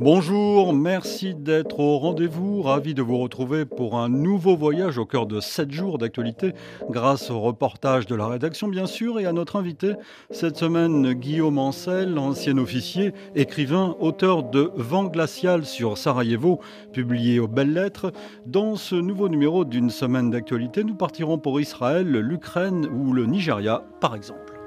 Bonjour, merci d'être au rendez-vous. Ravi de vous retrouver pour un nouveau voyage au cœur de 7 jours d'actualité, grâce au reportage de la rédaction, bien sûr, et à notre invité cette semaine, Guillaume Ancel, ancien officier, écrivain, auteur de Vent glacial sur Sarajevo, publié aux Belles Lettres. Dans ce nouveau numéro d'une semaine d'actualité, nous partirons pour Israël, l'Ukraine ou le Nigeria, par exemple.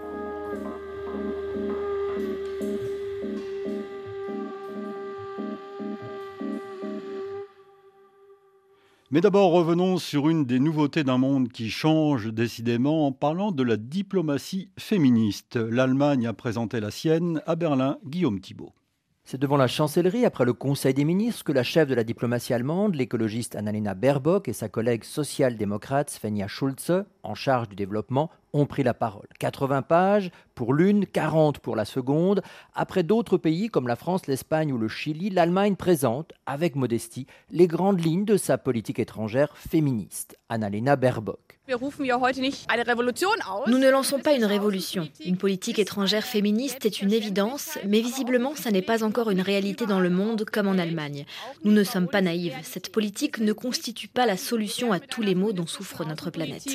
Mais d'abord, revenons sur une des nouveautés d'un monde qui change décidément en parlant de la diplomatie féministe. L'Allemagne a présenté la sienne à Berlin, Guillaume Thibault. C'est devant la chancellerie, après le Conseil des ministres, que la chef de la diplomatie allemande, l'écologiste Annalena Baerbock et sa collègue social-démocrate Svenja Schulze, en charge du développement, ont pris la parole. 80 pages pour l'une, 40 pour la seconde. Après d'autres pays comme la France, l'Espagne ou le Chili, l'Allemagne présente, avec modestie, les grandes lignes de sa politique étrangère féministe. Annalena Baerbock. Nous ne lançons pas une révolution. Une politique étrangère féministe est une évidence, mais visiblement, ça n'est pas encore une réalité dans le monde comme en Allemagne. Nous ne sommes pas naïves. Cette politique ne constitue pas la solution à tous les maux dont souffre notre planète.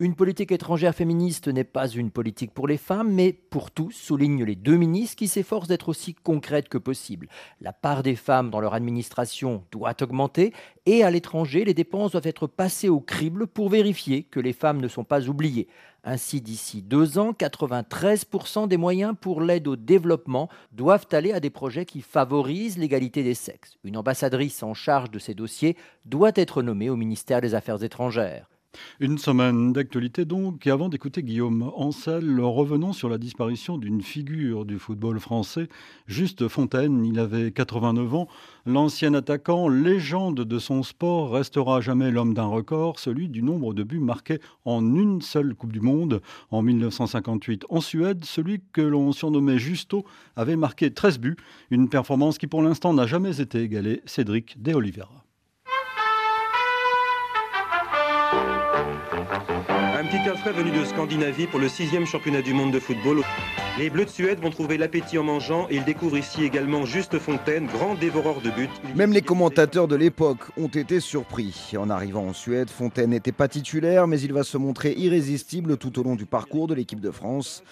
Une politique étrangère féministe n'est pas une politique pour les femmes, mais pour tous, soulignent les deux ministres qui s'efforcent d'être aussi concrètes que possible. La part des femmes dans leur administration doit augmenter et à l'étranger, les dépenses doivent être passées au crible pour vérifier que les femmes ne sont pas oubliées. Ainsi, d'ici deux ans, 93% des moyens pour l'aide au développement doivent aller à des projets qui favorisent l'égalité des sexes. Une ambassadrice en charge de ces dossiers doit être nommée au ministère des Affaires étrangères. Une semaine d'actualité donc, et avant d'écouter Guillaume Ancel, revenons sur la disparition d'une figure du football français, Juste Fontaine. Il avait 89 ans. L'ancien attaquant, légende de son sport, restera jamais l'homme d'un record, celui du nombre de buts marqués en une seule Coupe du Monde. En 1958, en Suède, celui que l'on surnommait Justo avait marqué 13 buts, une performance qui pour l'instant n'a jamais été égalée, Cédric De Oliveira. Petit frais venu de Scandinavie pour le sixième championnat du monde de football. Les Bleus de Suède vont trouver l'appétit en mangeant et ils découvrent ici également Juste Fontaine, grand dévoreur de buts. Même les commentateurs de l'époque ont été surpris. En arrivant en Suède, Fontaine n'était pas titulaire, mais il va se montrer irrésistible tout au long du parcours de l'équipe de France.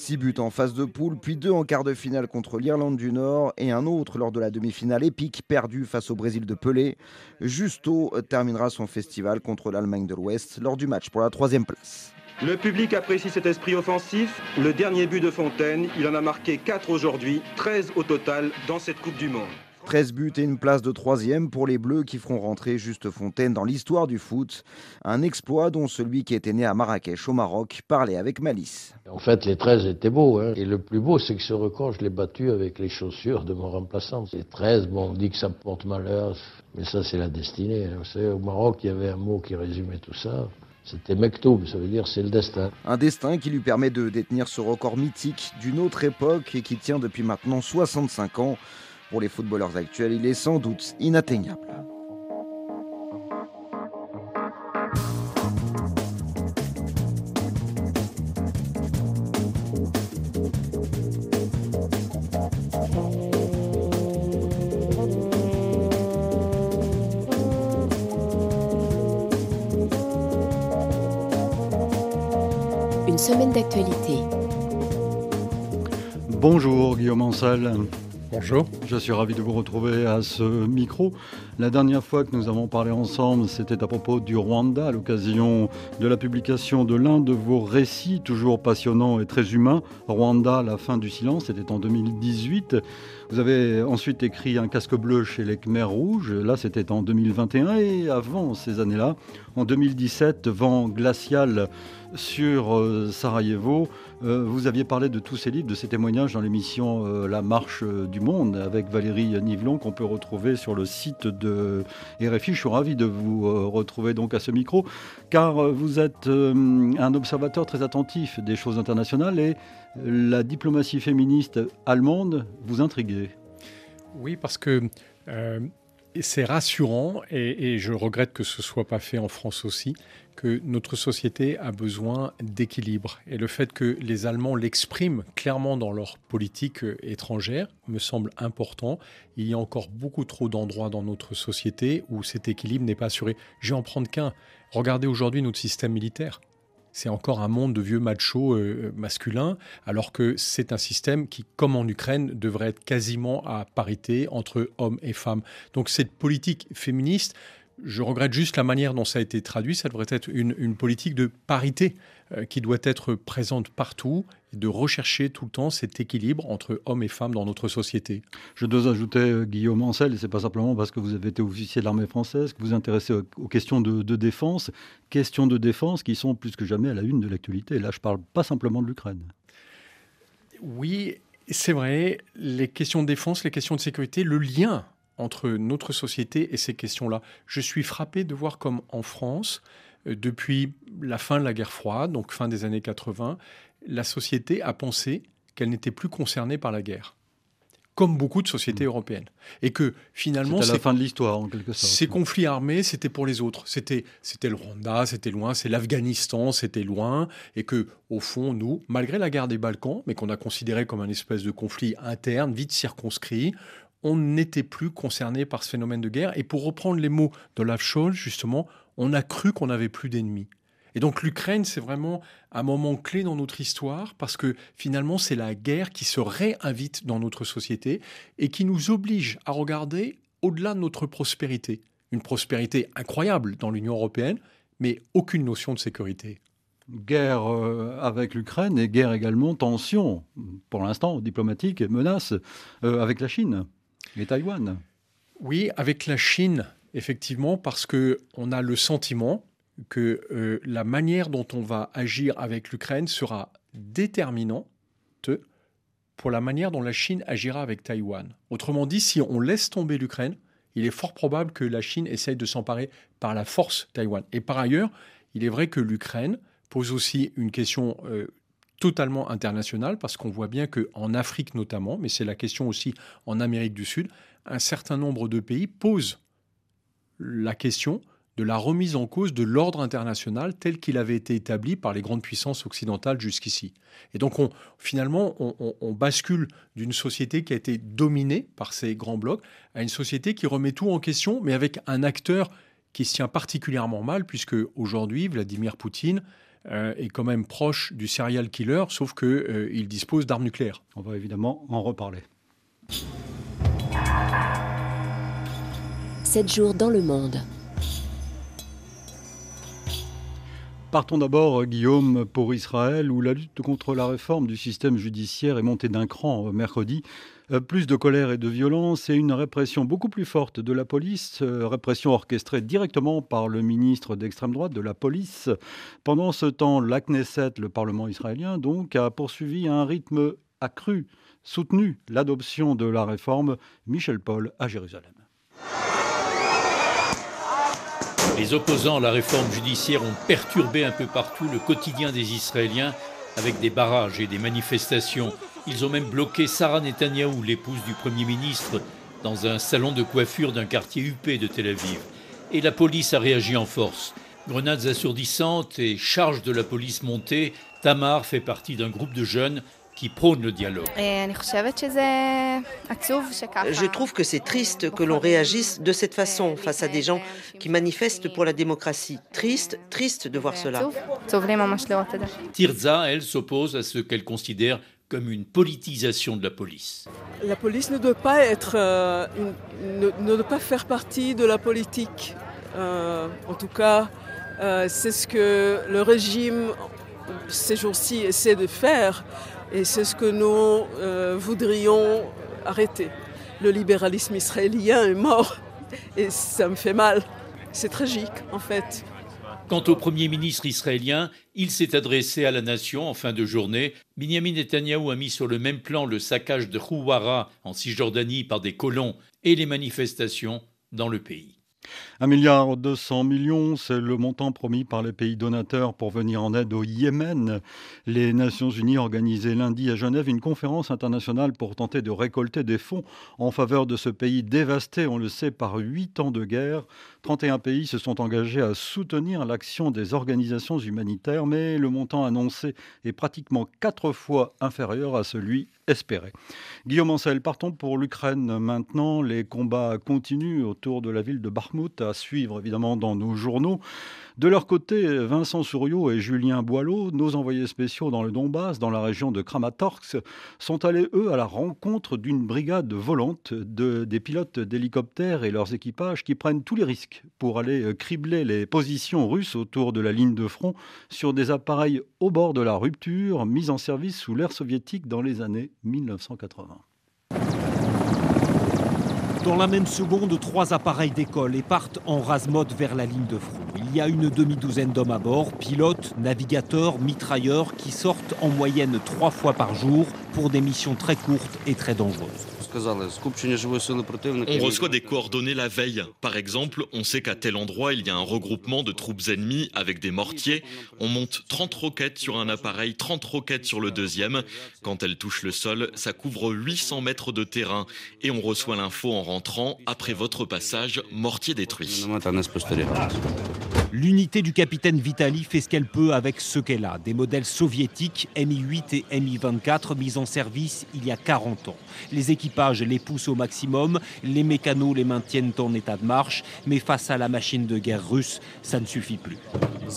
Six buts en phase de poule, puis deux en quart de finale contre l'Irlande du Nord et un autre lors de la demi-finale épique perdue face au Brésil de Pelé. Justo terminera son festival contre l'Allemagne de l'Ouest lors du match pour la troisième place. Le public apprécie cet esprit offensif. Le dernier but de Fontaine, il en a marqué 4 aujourd'hui, 13 au total dans cette Coupe du Monde. 13 buts et une place de troisième pour les Bleus qui feront rentrer Juste Fontaine dans l'histoire du foot. Un exploit dont celui qui était né à Marrakech au Maroc parlait avec malice. En fait, les 13 étaient beaux. Hein. Et le plus beau, c'est que ce record, je l'ai battu avec les chaussures de mon remplaçant. Les 13, bon, on dit que ça porte malheur, mais ça, c'est la destinée. Hein. Vous savez, au Maroc, il y avait un mot qui résumait tout ça. C'était Mektoub, ça veut dire c'est le destin. Un destin qui lui permet de détenir ce record mythique d'une autre époque et qui tient depuis maintenant 65 ans. Pour les footballeurs actuels, il est sans doute inatteignable. Une semaine d'actualité. Bonjour Guillaume Ancel. Bonjour. Je suis ravi de vous retrouver à ce micro. La dernière fois que nous avons parlé ensemble, c'était à propos du Rwanda, à l'occasion de la publication de l'un de vos récits, toujours passionnants et très humains. Rwanda, la fin du silence, c'était en 2018. Vous avez ensuite écrit Un casque bleu chez les Khmers rouges, là c'était en 2021. Et avant ces années-là, en 2017, Vent glacial sur euh, Sarajevo. Euh, vous aviez parlé de tous ces livres, de ces témoignages dans l'émission euh, La Marche du Monde avec Valérie Nivelon qu'on peut retrouver sur le site de de RFI. Je suis ravi de vous retrouver donc à ce micro, car vous êtes un observateur très attentif des choses internationales et la diplomatie féministe allemande vous intrigue. Oui, parce que c'est rassurant, et, je regrette que ce soit pas fait en France aussi, que notre société a besoin d'équilibre. Et le fait que les Allemands l'expriment clairement dans leur politique étrangère me semble important. Il y a encore beaucoup trop d'endroits dans notre société où cet équilibre n'est pas assuré. Je vais en prendre qu'un. Regardez aujourd'hui notre système militaire c'est encore un monde de vieux machos euh, masculins, alors que c'est un système qui, comme en Ukraine, devrait être quasiment à parité entre hommes et femmes. Donc cette politique féministe, je regrette juste la manière dont ça a été traduit. Ça devrait être une, politique de parité euh, qui doit être présente partout et de rechercher tout le temps cet équilibre entre hommes et femmes dans notre société. Je dois ajouter euh, Guillaume Ancel, et c'est pas simplement parce que vous avez été officier de l'armée française que vous vous intéressez aux, questions de, défense, questions de défense qui sont plus que jamais à la une de l'actualité. Là, je parle pas simplement de l'Ukraine. Oui, c'est vrai, les questions de défense, les questions de sécurité, le lien entre notre société et ces questions-là. Je suis frappé de voir comme en France, euh, depuis la fin de la guerre froide, donc fin des années 80, la société a pensé qu'elle n'était plus concernée par la guerre comme beaucoup de sociétés mmh. européennes. Et que finalement. C'est la fin de l'histoire, en quelque sorte. Ces conflits armés, c'était pour les autres. C'était, c'était le Rwanda, c'était loin, c'est l'Afghanistan, c'était loin. Et que, au fond, nous, malgré la guerre des Balkans, mais qu'on a considéré comme un espèce de conflit interne, vite circonscrit, on n'était plus concerné par ce phénomène de guerre. Et pour reprendre les mots d'Olaf Scholz, justement, on a cru qu'on n'avait plus d'ennemis. Et donc l'Ukraine, c'est vraiment un moment clé dans notre histoire parce que finalement, c'est la guerre qui se réinvite dans notre société et qui nous oblige à regarder au-delà de notre prospérité. Une prospérité incroyable dans l'Union européenne, mais aucune notion de sécurité. Guerre euh, avec l'Ukraine et guerre également, tension, pour l'instant diplomatique et menace euh, avec la Chine. Et Taïwan Oui, avec la Chine, effectivement, parce que on a le sentiment que euh, la manière dont on va agir avec l'Ukraine sera déterminante pour la manière dont la Chine agira avec Taïwan. Autrement dit, si on laisse tomber l'Ukraine, il est fort probable que la Chine essaye de s'emparer par la force Taïwan. Et par ailleurs, il est vrai que l'Ukraine pose aussi une question euh, totalement international parce qu'on voit bien qu'en Afrique notamment, mais c'est la question aussi en Amérique du Sud, un certain nombre de pays posent la question de la remise en cause de l'ordre international tel qu'il avait été établi par les grandes puissances occidentales jusqu'ici. Et donc on, finalement, on, bascule d'une société qui a été dominée par ces grands blocs à une société qui remet tout en question, mais avec un acteur qui se tient particulièrement mal, puisque aujourd'hui, Vladimir Poutine euh, est quand même proche du serial killer, sauf qu'il euh, dispose d'armes nucléaires. On va évidemment en reparler. Sept jours dans le monde. Partons d'abord, Guillaume, pour Israël, où la lutte contre la réforme du système judiciaire est montée d'un cran euh, mercredi. Euh, plus de colère et de violence et une répression beaucoup plus forte de la police, euh, répression orchestrée directement par le ministre d'extrême droite de la police. Pendant ce temps, la Knesset, le Parlement israélien, donc, a poursuivi un rythme accru, soutenu l'adoption de la réforme. Michel Paul à Jérusalem. Les opposants à la réforme judiciaire ont perturbé un peu partout le quotidien des Israéliens avec des barrages et des manifestations. Ils ont même bloqué Sarah Netanyahou, l'épouse du Premier ministre, dans un salon de coiffure d'un quartier huppé de Tel Aviv. Et la police a réagi en force. Grenades assourdissantes et charges de la police montées, Tamar fait partie d'un groupe de jeunes qui prône le dialogue. Je trouve que c'est triste que l'on réagisse de cette façon face à des gens qui manifestent pour la démocratie. Triste, triste de voir cela. Tirza, elle, s'oppose à ce qu'elle considère comme une politisation de la police. La police ne doit pas être, euh, ne, doit pas faire partie de la politique. Euh, en tout cas, euh, c'est ce que le régime ces jours-ci essaie de faire. Et c'est ce que nous euh, voudrions arrêter. Le libéralisme israélien est mort et ça me fait mal. C'est tragique en fait. Quant au Premier ministre israélien, il s'est adressé à la nation en fin de journée. Benjamin Netanyahu a mis sur le même plan le saccage de Houara en Cisjordanie par des colons et les manifestations dans le pays. Un milliard deux cents millions, c'est le montant promis par les pays donateurs pour venir en aide au Yémen. Les Nations Unies organisaient lundi à Genève une conférence internationale pour tenter de récolter des fonds en faveur de ce pays dévasté, on le sait, par huit ans de guerre. 31 pays se sont engagés à soutenir l'action des organisations humanitaires, mais le montant annoncé est pratiquement quatre fois inférieur à celui Guillaume Ancel, partons pour l'Ukraine maintenant. Les combats continuent autour de la ville de Bakhmut, à suivre évidemment dans nos journaux. De leur côté, Vincent Souriau et Julien Boileau, nos envoyés spéciaux dans le Donbass, dans la région de Kramatorsk, sont allés, eux, à la rencontre d'une brigade volante de, des pilotes d'hélicoptères et leurs équipages qui prennent tous les risques pour aller euh, cribler les positions russes autour de la ligne de front sur des appareils au bord de la rupture mis en service sous l'ère soviétique dans les années 1980. Dans la même seconde, trois appareils décollent et partent en rase-mode vers la ligne de front. Il y a une demi-douzaine d'hommes à bord, pilotes, navigateurs, mitrailleurs, qui sortent en moyenne trois fois par jour pour des missions très courtes et très dangereuses. On reçoit des coordonnées la veille. Par exemple, on sait qu'à tel endroit, il y a un regroupement de troupes ennemies avec des mortiers. On monte 30 roquettes sur un appareil, 30 roquettes sur le deuxième. Quand elles touchent le sol, ça couvre 800 mètres de terrain. Et on reçoit l'info en rentrant. Après votre passage, mortier détruit. L'unité du capitaine Vitali fait ce qu'elle peut avec ce qu'elle a. Des modèles soviétiques Mi-8 et Mi-24 mis en service il y a 40 ans. Les équipages les poussent au maximum, les mécanos les maintiennent en état de marche, mais face à la machine de guerre russe, ça ne suffit plus. On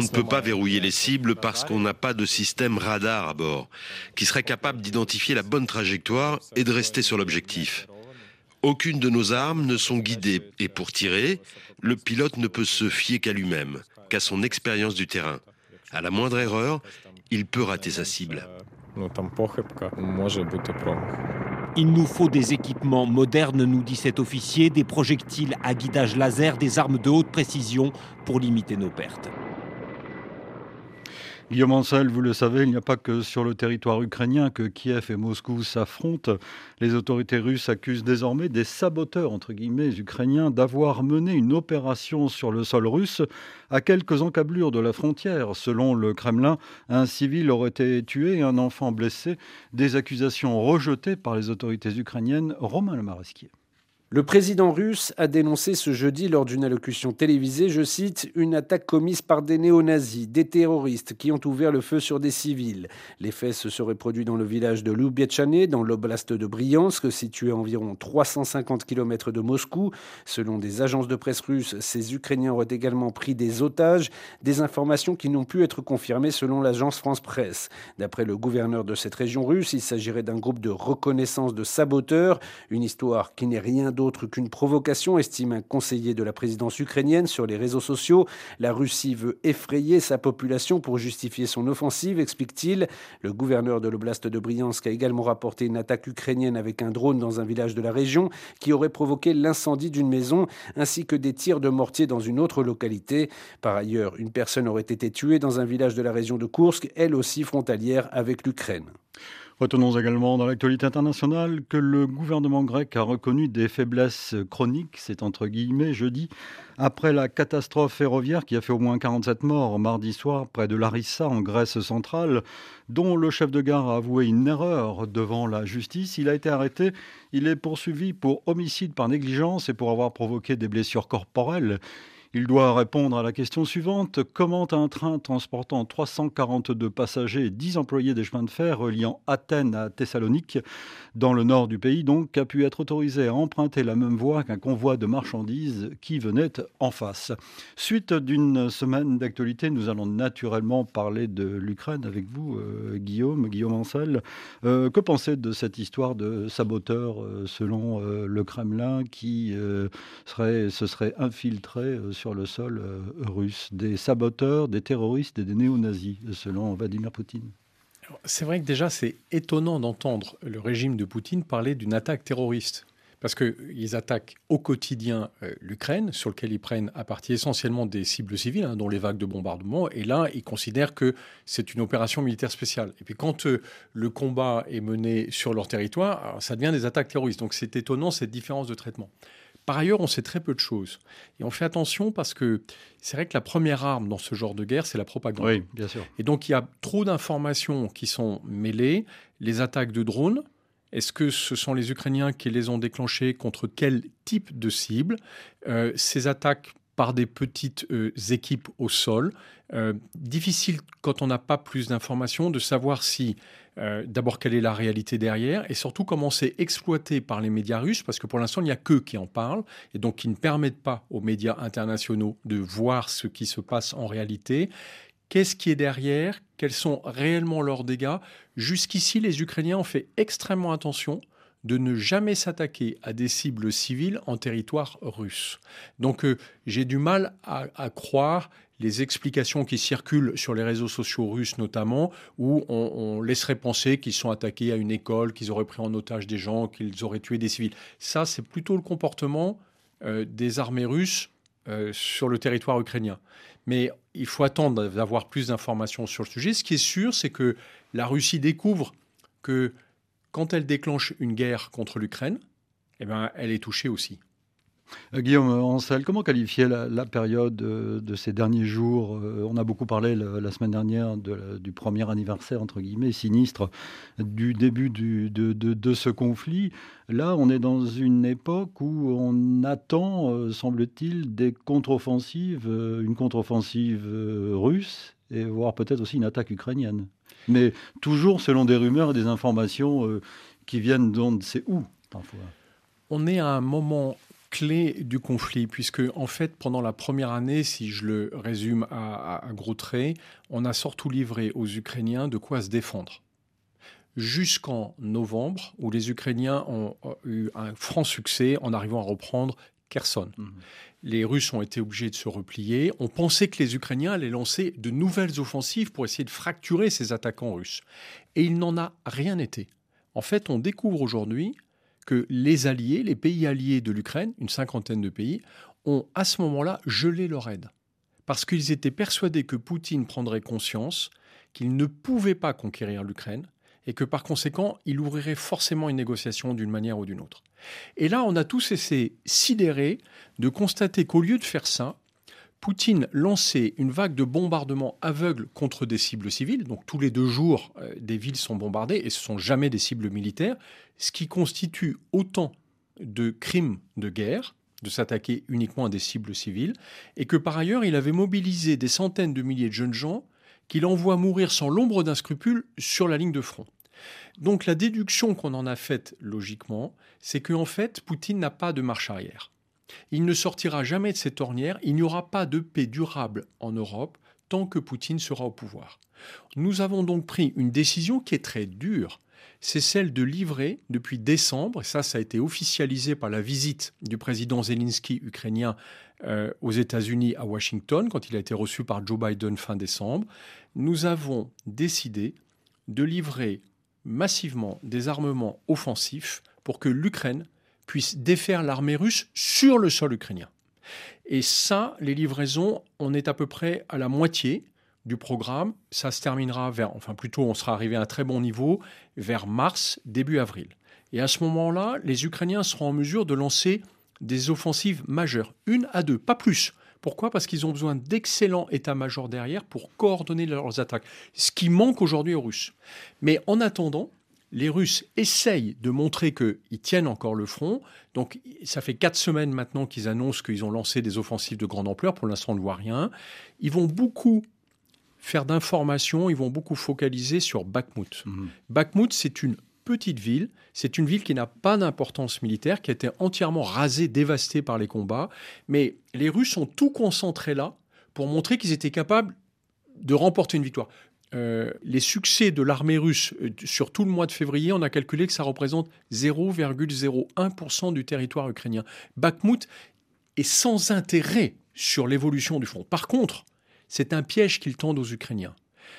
ne peut pas verrouiller les cibles parce qu'on n'a pas de système radar à bord qui serait capable d'identifier la bonne trajectoire et de rester sur l'objectif. Aucune de nos armes ne sont guidées et pour tirer, le pilote ne peut se fier qu'à lui-même, qu'à son expérience du terrain. À la moindre erreur, il peut rater sa cible. Il nous faut des équipements modernes, nous dit cet officier, des projectiles à guidage laser, des armes de haute précision pour limiter nos pertes. Guillaume Ancel, vous le savez, il n'y a pas que sur le territoire ukrainien que Kiev et Moscou s'affrontent. Les autorités russes accusent désormais des saboteurs, ukrainiens d'avoir mené une opération sur le sol russe à quelques encablures de la frontière. Selon le Kremlin, un civil aurait été tué et un enfant blessé. Des accusations rejetées par les autorités ukrainiennes. Romain Le Maresquier. Le président russe a dénoncé ce jeudi lors d'une allocution télévisée, je cite, une attaque commise par des néo-nazis, des terroristes qui ont ouvert le feu sur des civils. Les faits se seraient produits dans le village de Lubiechane, dans l'oblast de Briansk, situé à environ 350 km de Moscou. Selon des agences de presse russes, ces Ukrainiens auraient également pris des otages, des informations qui n'ont pu être confirmées selon l'agence France Presse. D'après le gouverneur de cette région russe, il s'agirait d'un groupe de reconnaissance de saboteurs, une histoire qui n'est rien d'autre autre qu'une provocation, estime un conseiller de la présidence ukrainienne sur les réseaux sociaux. La Russie veut effrayer sa population pour justifier son offensive, explique-t-il. Le gouverneur de l'oblast de Briansk a également rapporté une attaque ukrainienne avec un drone dans un village de la région qui aurait provoqué l'incendie d'une maison ainsi que des tirs de mortier dans une autre localité. Par ailleurs, une personne aurait été tuée dans un village de la région de Kursk, elle aussi frontalière avec l'Ukraine. Retenons également dans l'actualité internationale que le gouvernement grec a reconnu des faiblesses chroniques, c'est entre guillemets jeudi, après la catastrophe ferroviaire qui a fait au moins 47 morts mardi soir près de Larissa en Grèce centrale, dont le chef de gare a avoué une erreur devant la justice. Il a été arrêté, il est poursuivi pour homicide par négligence et pour avoir provoqué des blessures corporelles. Il doit répondre à la question suivante. Comment un train transportant 342 passagers et 10 employés des chemins de fer reliant Athènes à Thessalonique, dans le nord du pays, donc, a pu être autorisé à emprunter la même voie qu'un convoi de marchandises qui venait en face? Suite d'une semaine d'actualité, nous allons naturellement parler de l'Ukraine avec vous, euh, Guillaume, Guillaume Ancel. Euh, que pensez de cette histoire de saboteur, euh, selon le Kremlin, qui se serait infiltré sur le sol euh, russe, des saboteurs, des terroristes et des néo-nazis, selon Vladimir Poutine. C'est vrai que déjà c'est étonnant d'entendre le régime de Poutine parler d'une attaque terroriste. parce qu'ils attaquent au quotidien euh, l'Ukraine, sur lequel ils prennent à partie essentiellement des cibles civiles, hein, dont les vagues de bombardement. Et là, ils considèrent que c'est une opération militaire spéciale. Et puis quand euh, le combat est mené sur leur territoire, ça devient des attaques terroristes. Donc c'est étonnant cette différence de traitement. Par ailleurs, on sait très peu de choses. Et on fait attention parce que c'est vrai que la première arme dans ce genre de guerre, c'est la propagande. Oui, bien sûr. Et donc il y a trop d'informations qui sont mêlées. Les attaques de drones, est-ce que ce sont les Ukrainiens qui les ont déclenchées contre quel type de cible? Euh, Ces attaques par des petites euh, équipes au sol. Euh, difficile quand on n'a pas plus d'informations de savoir si d'abord quelle est la réalité derrière et surtout comment c'est exploité par les médias russes parce que pour l'instant il n'y a qu'eux qui en parlent et donc qui ne permettent pas aux médias internationaux de voir ce qui se passe en réalité. Qu'est-ce qui est derrière? Quels sont réellement leurs dégâts? Jusqu'ici, les Ukrainiens ont fait extrêmement attention de ne jamais s'attaquer à des cibles civiles en territoire russe. Donc euh, j'ai du mal à, croire les explications qui circulent sur les réseaux sociaux russes notamment, où on, laisserait penser qu'ils sont attaqués à une école, qu'ils auraient pris en otage des gens, qu'ils auraient tué des civils. Ça, c'est plutôt le comportement euh, des armées russes euh, sur le territoire ukrainien. Mais il faut attendre d'avoir plus d'informations sur le sujet. Ce qui est sûr, c'est que la Russie découvre que quand elle déclenche une guerre contre l'Ukraine, eh ben, elle est touchée aussi. Euh, Guillaume Ancel, comment qualifier la, période euh, de, ces derniers jours euh, On a beaucoup parlé la, semaine dernière du premier anniversaire, entre guillemets, sinistre du début de, ce conflit. Là, on est dans une époque où on attend, semble-t-il, des contre-offensives, une contre-offensive russe et voire peut-être aussi une attaque ukrainienne. Mais toujours selon des rumeurs et des informations qui viennent d'on ne sait où, parfois. On est à un moment clé du conflit, puisque en fait, pendant la première année, si je le résume à, gros traits, on a surtout livré aux Ukrainiens de quoi se défendre. Jusqu'en novembre, où les Ukrainiens ont eu un franc succès en arrivant à reprendre Kherson. Mmh. Les Russes ont été obligés de se replier. On pensait que les Ukrainiens allaient lancer de nouvelles offensives pour essayer de fracturer ces attaquants russes. Et il n'en a rien été. En fait, on découvre aujourd'hui que les alliés, les pays alliés de l'Ukraine, une cinquantaine de pays, ont à ce moment-là gelé leur aide. Parce qu'ils étaient persuadés que Poutine prendrait conscience qu'il ne pouvait pas conquérir l'Ukraine et que par conséquent, il ouvrirait forcément une négociation d'une manière ou d'une autre. Et là, on a tous essayé sidérés de constater qu'au lieu de faire ça, Poutine lançait une vague de bombardements aveugles contre des cibles civiles. Donc tous les deux jours, euh, des villes sont bombardées et ce sont jamais des cibles militaires, ce qui constitue autant de crimes de guerre de s'attaquer uniquement à des cibles civiles, et que par ailleurs il avait mobilisé des centaines de milliers de jeunes gens qu'il envoie mourir sans l'ombre d'un scrupule sur la ligne de front. Donc la déduction qu'on en a faite logiquement, c'est qu'en fait Poutine n'a pas de marche arrière. Il ne sortira jamais de cette ornière, il n'y aura pas de paix durable en Europe tant que Poutine sera au pouvoir. Nous avons donc pris une décision qui est très dure, c'est celle de livrer depuis décembre, et ça ça a été officialisé par la visite du président Zelensky ukrainien euh, aux États-Unis à Washington, quand il a été reçu par Joe Biden fin décembre, nous avons décidé de livrer massivement des armements offensifs pour que l'Ukraine puisse défaire l'armée russe sur le sol ukrainien. Et ça, les livraisons, on est à peu près à la moitié du programme. Ça se terminera vers, enfin plutôt, on sera arrivé à un très bon niveau vers mars, début avril. Et à ce moment-là, les Ukrainiens seront en mesure de lancer des offensives majeures, une à deux, pas plus. Pourquoi? Parce qu'ils ont besoin d'excellents états-majors derrière pour coordonner leurs attaques, ce qui manque aujourd'hui aux Russes. Mais en attendant, les Russes essayent de montrer qu'ils tiennent encore le front. Donc, ça fait quatre semaines maintenant qu'ils annoncent qu'ils ont lancé des offensives de grande ampleur. Pour l'instant, on ne voit rien. Ils vont beaucoup faire d'informations, ils vont beaucoup focaliser sur Bakhmut. Mhm. Bakhmut, c'est une petite ville, c'est une ville qui n'a pas d'importance militaire, qui a été entièrement rasée, dévastée par les combats. Mais les Russes ont tout concentré là pour montrer qu'ils étaient capables de remporter une victoire. Euh, les succès de l'armée russe euh, sur tout le mois de février, on a calculé que ça représente 0,01% du territoire ukrainien. Bakhmut est sans intérêt sur l'évolution du front. Par contre, c'est un piège qu'ils tendent aux Ukrainiens.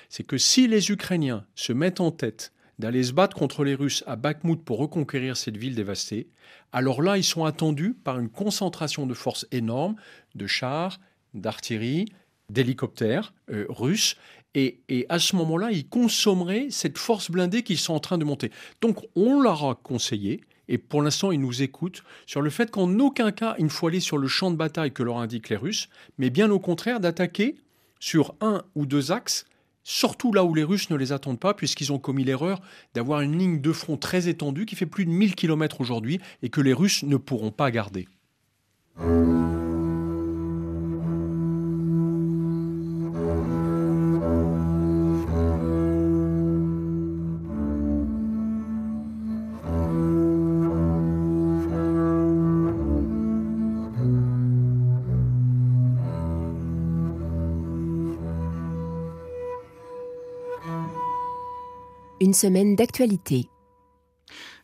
C'est que si les Ukrainiens se mettent en tête d'aller se battre contre les Russes à Bakhmut pour reconquérir cette ville dévastée, alors là, ils sont attendus par une concentration de forces énorme, de chars, d'artillerie, d'hélicoptères euh, russes. Et, et, à ce moment-là, ils consommeraient cette force blindée qu'ils sont en train de monter. Donc on leur a conseillé, et pour l'instant ils nous écoutent, sur le fait qu'en aucun cas il ne faut aller sur le champ de bataille que leur indiquent les Russes, mais bien au contraire d'attaquer sur un ou deux axes surtout là où les Russes ne les attendent pas, puisqu'ils ont commis l'erreur d'avoir une ligne de front très étendue qui fait plus de 1000 km aujourd'hui et que les Russes ne pourront pas garder. Semaine d'actualité.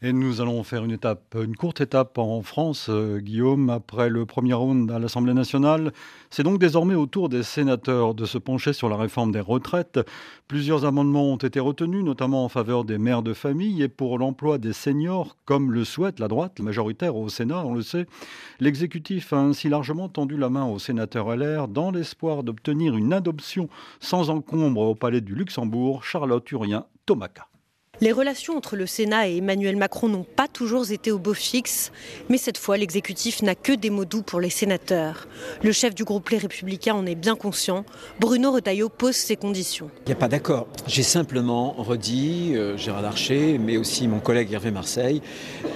Et nous allons faire une étape, une courte étape en France, euh, Guillaume, après le premier round à l'Assemblée nationale. C'est donc désormais au tour des sénateurs de se pencher sur la réforme des retraites. Plusieurs amendements ont été retenus, notamment en faveur des mères de famille et pour l'emploi des seniors, comme le souhaite la droite majoritaire au Sénat, on le sait. L'exécutif a ainsi largement tendu la main aux sénateurs LR dans l'espoir d'obtenir une adoption sans encombre au Palais du Luxembourg. Charlotte Urien, Tomaca. Les relations entre le Sénat et Emmanuel Macron n'ont pas toujours été au beau fixe, mais cette fois, l'exécutif n'a que des mots doux pour les sénateurs. Le chef du groupe Les Républicains en est bien conscient. Bruno Retailleau pose ses conditions. Il n'y a pas d'accord. J'ai simplement redit, euh, Gérard Larcher, mais aussi mon collègue Hervé Marseille,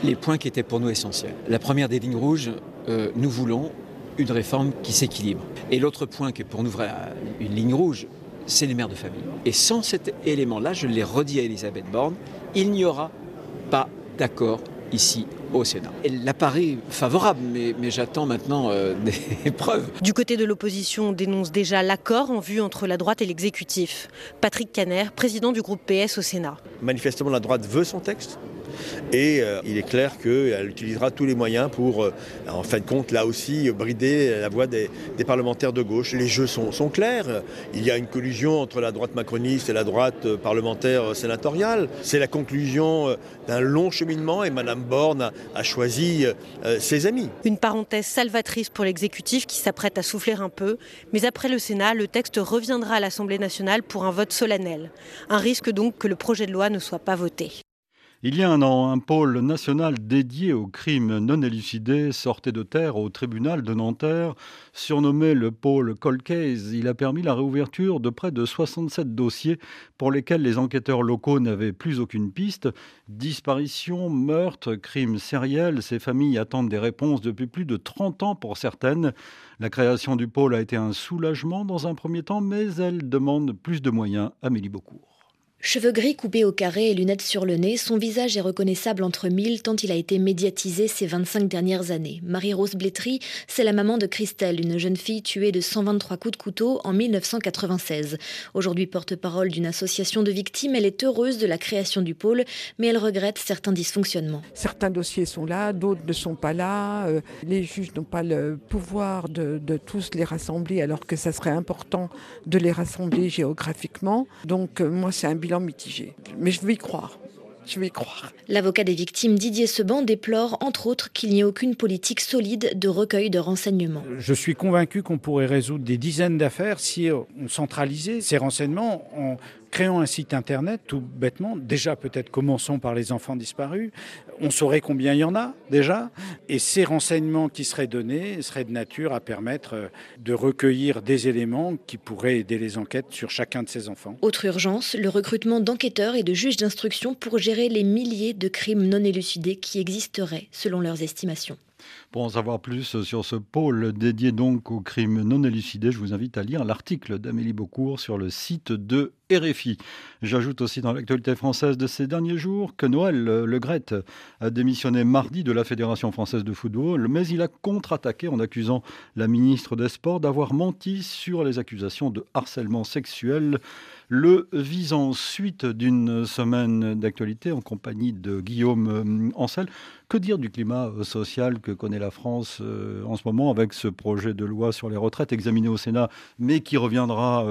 les points qui étaient pour nous essentiels. La première des lignes rouges, euh, nous voulons une réforme qui s'équilibre. Et l'autre point qui est pour nous une ligne rouge, c'est les mères de famille. Et sans cet élément-là, je l'ai redit à Elisabeth Borne, il n'y aura pas d'accord ici au Sénat. Elle apparaît favorable, mais, mais j'attends maintenant euh, des preuves. Du côté de l'opposition, on dénonce déjà l'accord en vue entre la droite et l'exécutif. Patrick Caner, président du groupe PS au Sénat. Manifestement, la droite veut son texte. Et euh, il est clair qu'elle utilisera tous les moyens pour, euh, en fin de compte, là aussi, brider la voix des, parlementaires de gauche. Les jeux sont, clairs. Il y a une collusion entre la droite macroniste et la droite euh, parlementaire sénatoriale. C'est la conclusion euh, d'un long cheminement et Mme Borne a, choisi euh, ses amis. Une parenthèse salvatrice pour l'exécutif qui s'apprête à souffler un peu. Mais après le Sénat, le texte reviendra à l'Assemblée nationale pour un vote solennel. Un risque donc que le projet de loi ne soit pas voté. Il y a un an, un pôle national dédié aux crimes non élucidés sortait de terre au tribunal de Nanterre. Surnommé le pôle Cold Case, il a permis la réouverture de près de 67 dossiers pour lesquels les enquêteurs locaux n'avaient plus aucune piste. Disparitions, meurtres, crimes sériels, ces familles attendent des réponses depuis plus de 30 ans pour certaines. La création du pôle a été un soulagement dans un premier temps, mais elle demande plus de moyens. Amélie Beaucourt. Cheveux gris coupés au carré et lunettes sur le nez, son visage est reconnaissable entre mille tant il a été médiatisé ces 25 dernières années. Marie-Rose Blétry, c'est la maman de Christelle, une jeune fille tuée de 123 coups de couteau en 1996. Aujourd'hui porte-parole d'une association de victimes, elle est heureuse de la création du pôle, mais elle regrette certains dysfonctionnements. Certains dossiers sont là, d'autres ne sont pas là. Euh, les juges n'ont pas le pouvoir de, de tous les rassembler alors que ça serait important de les rassembler géographiquement. Donc euh, moi c'est un bilan mitigé. Mais je veux y croire. Je vais y croire. L'avocat des victimes Didier Seban déplore entre autres qu'il n'y ait aucune politique solide de recueil de renseignements. Je suis convaincu qu'on pourrait résoudre des dizaines d'affaires si on centralisait ces renseignements en créant un site internet tout bêtement. Déjà peut-être commençons par les enfants disparus. On saurait combien il y en a déjà. Et ces renseignements qui seraient donnés seraient de nature à permettre de recueillir des éléments qui pourraient aider les enquêtes sur chacun de ces enfants. Autre urgence, le recrutement d'enquêteurs et de juges d'instruction pour gérer les milliers de crimes non élucidés qui existeraient selon leurs estimations. Pour en savoir plus sur ce pôle dédié donc aux crimes non élucidés, je vous invite à lire l'article d'Amélie Beaucourt sur le site de RFI. J'ajoute aussi dans l'actualité française de ces derniers jours que Noël Le Gret a démissionné mardi de la Fédération française de football, mais il a contre-attaqué en accusant la ministre des Sports d'avoir menti sur les accusations de harcèlement sexuel le visant suite d'une semaine d'actualité en compagnie de Guillaume Ancel. Que dire du climat social que connaît la la France en ce moment avec ce projet de loi sur les retraites examiné au Sénat, mais qui reviendra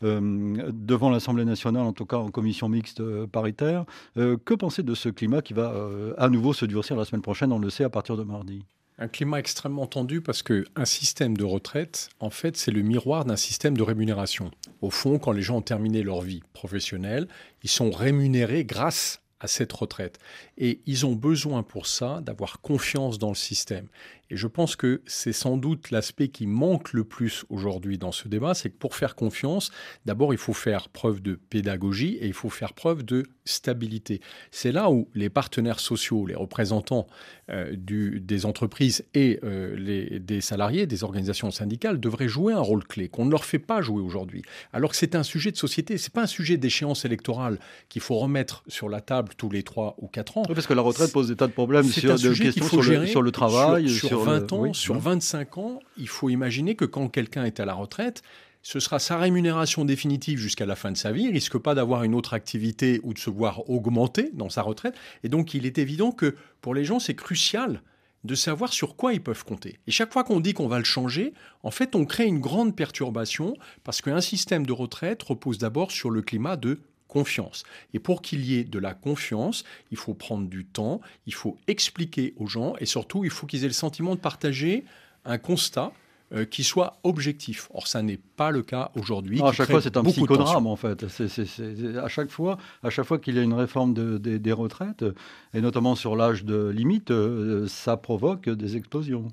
devant l'Assemblée nationale, en tout cas en commission mixte paritaire. que penser de ce climat qui va à nouveau se durcir la semaine prochaine, on le sait, à partir de mardi un climat extrêmement tendu parce qu'un système de retraite, en fait, c'est le miroir d'un système de rémunération. Au fond, quand les gens ont terminé leur vie professionnelle, ils sont rémunérés grâce à cette retraite. Et ils ont besoin pour ça d'avoir confiance dans le système. Et je pense que c'est sans doute l'aspect qui manque le plus aujourd'hui dans ce débat, c'est que pour faire confiance, d'abord il faut faire preuve de pédagogie et il faut faire preuve de stabilité. C'est là où les partenaires sociaux, les représentants euh, des entreprises et euh, les, des salariés, des organisations syndicales devraient jouer un rôle clé qu'on ne leur fait pas jouer aujourd'hui. Alors que c'est un sujet de société, c'est pas un sujet d'échéance électorale qu'il faut remettre sur la table tous les 3 ou 4 ans. Parce que la retraite pose des tas de problèmes sur, de questions sur le, sur le, travail, sur 20 ans, sur 25 ans, il faut imaginer que quand quelqu'un est à la retraite, ce sera sa rémunération définitive jusqu'à la fin de sa vie. Il risque pas d'avoir une autre activité ou de se voir augmenter dans sa retraite. Et donc, il est évident que pour les gens, c'est crucial de savoir sur quoi ils peuvent compter. Et chaque fois qu'on dit qu'on va le changer, en fait, on crée une grande perturbation parce qu'un système de retraite repose d'abord sur le climat de confiance. Et pour qu'il y ait de la confiance, il faut prendre du temps, il faut expliquer aux gens et surtout, il faut qu'ils aient le sentiment de partager un constat euh, qui soit objectif. Or, ça n'est pas le cas aujourd'hui. à chaque fois, c'est un psychodrame, en fait. à chaque fois, à chaque fois qu'il y a une réforme des retraites, et notamment sur l'âge de limite, euh, ça provoque des explosions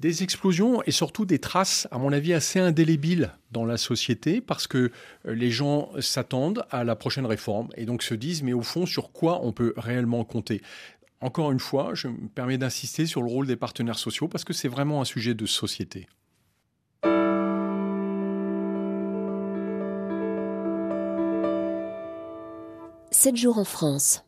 des explosions et surtout des traces, à mon avis, assez indélébiles dans la société parce que euh, les gens s'attendent à la prochaine réforme et donc se disent mais au fond sur quoi on peut réellement compter? Encore une fois, je me permets d'insister sur le rôle des partenaires sociaux parce que c'est vraiment un sujet de société. Sept jours en France.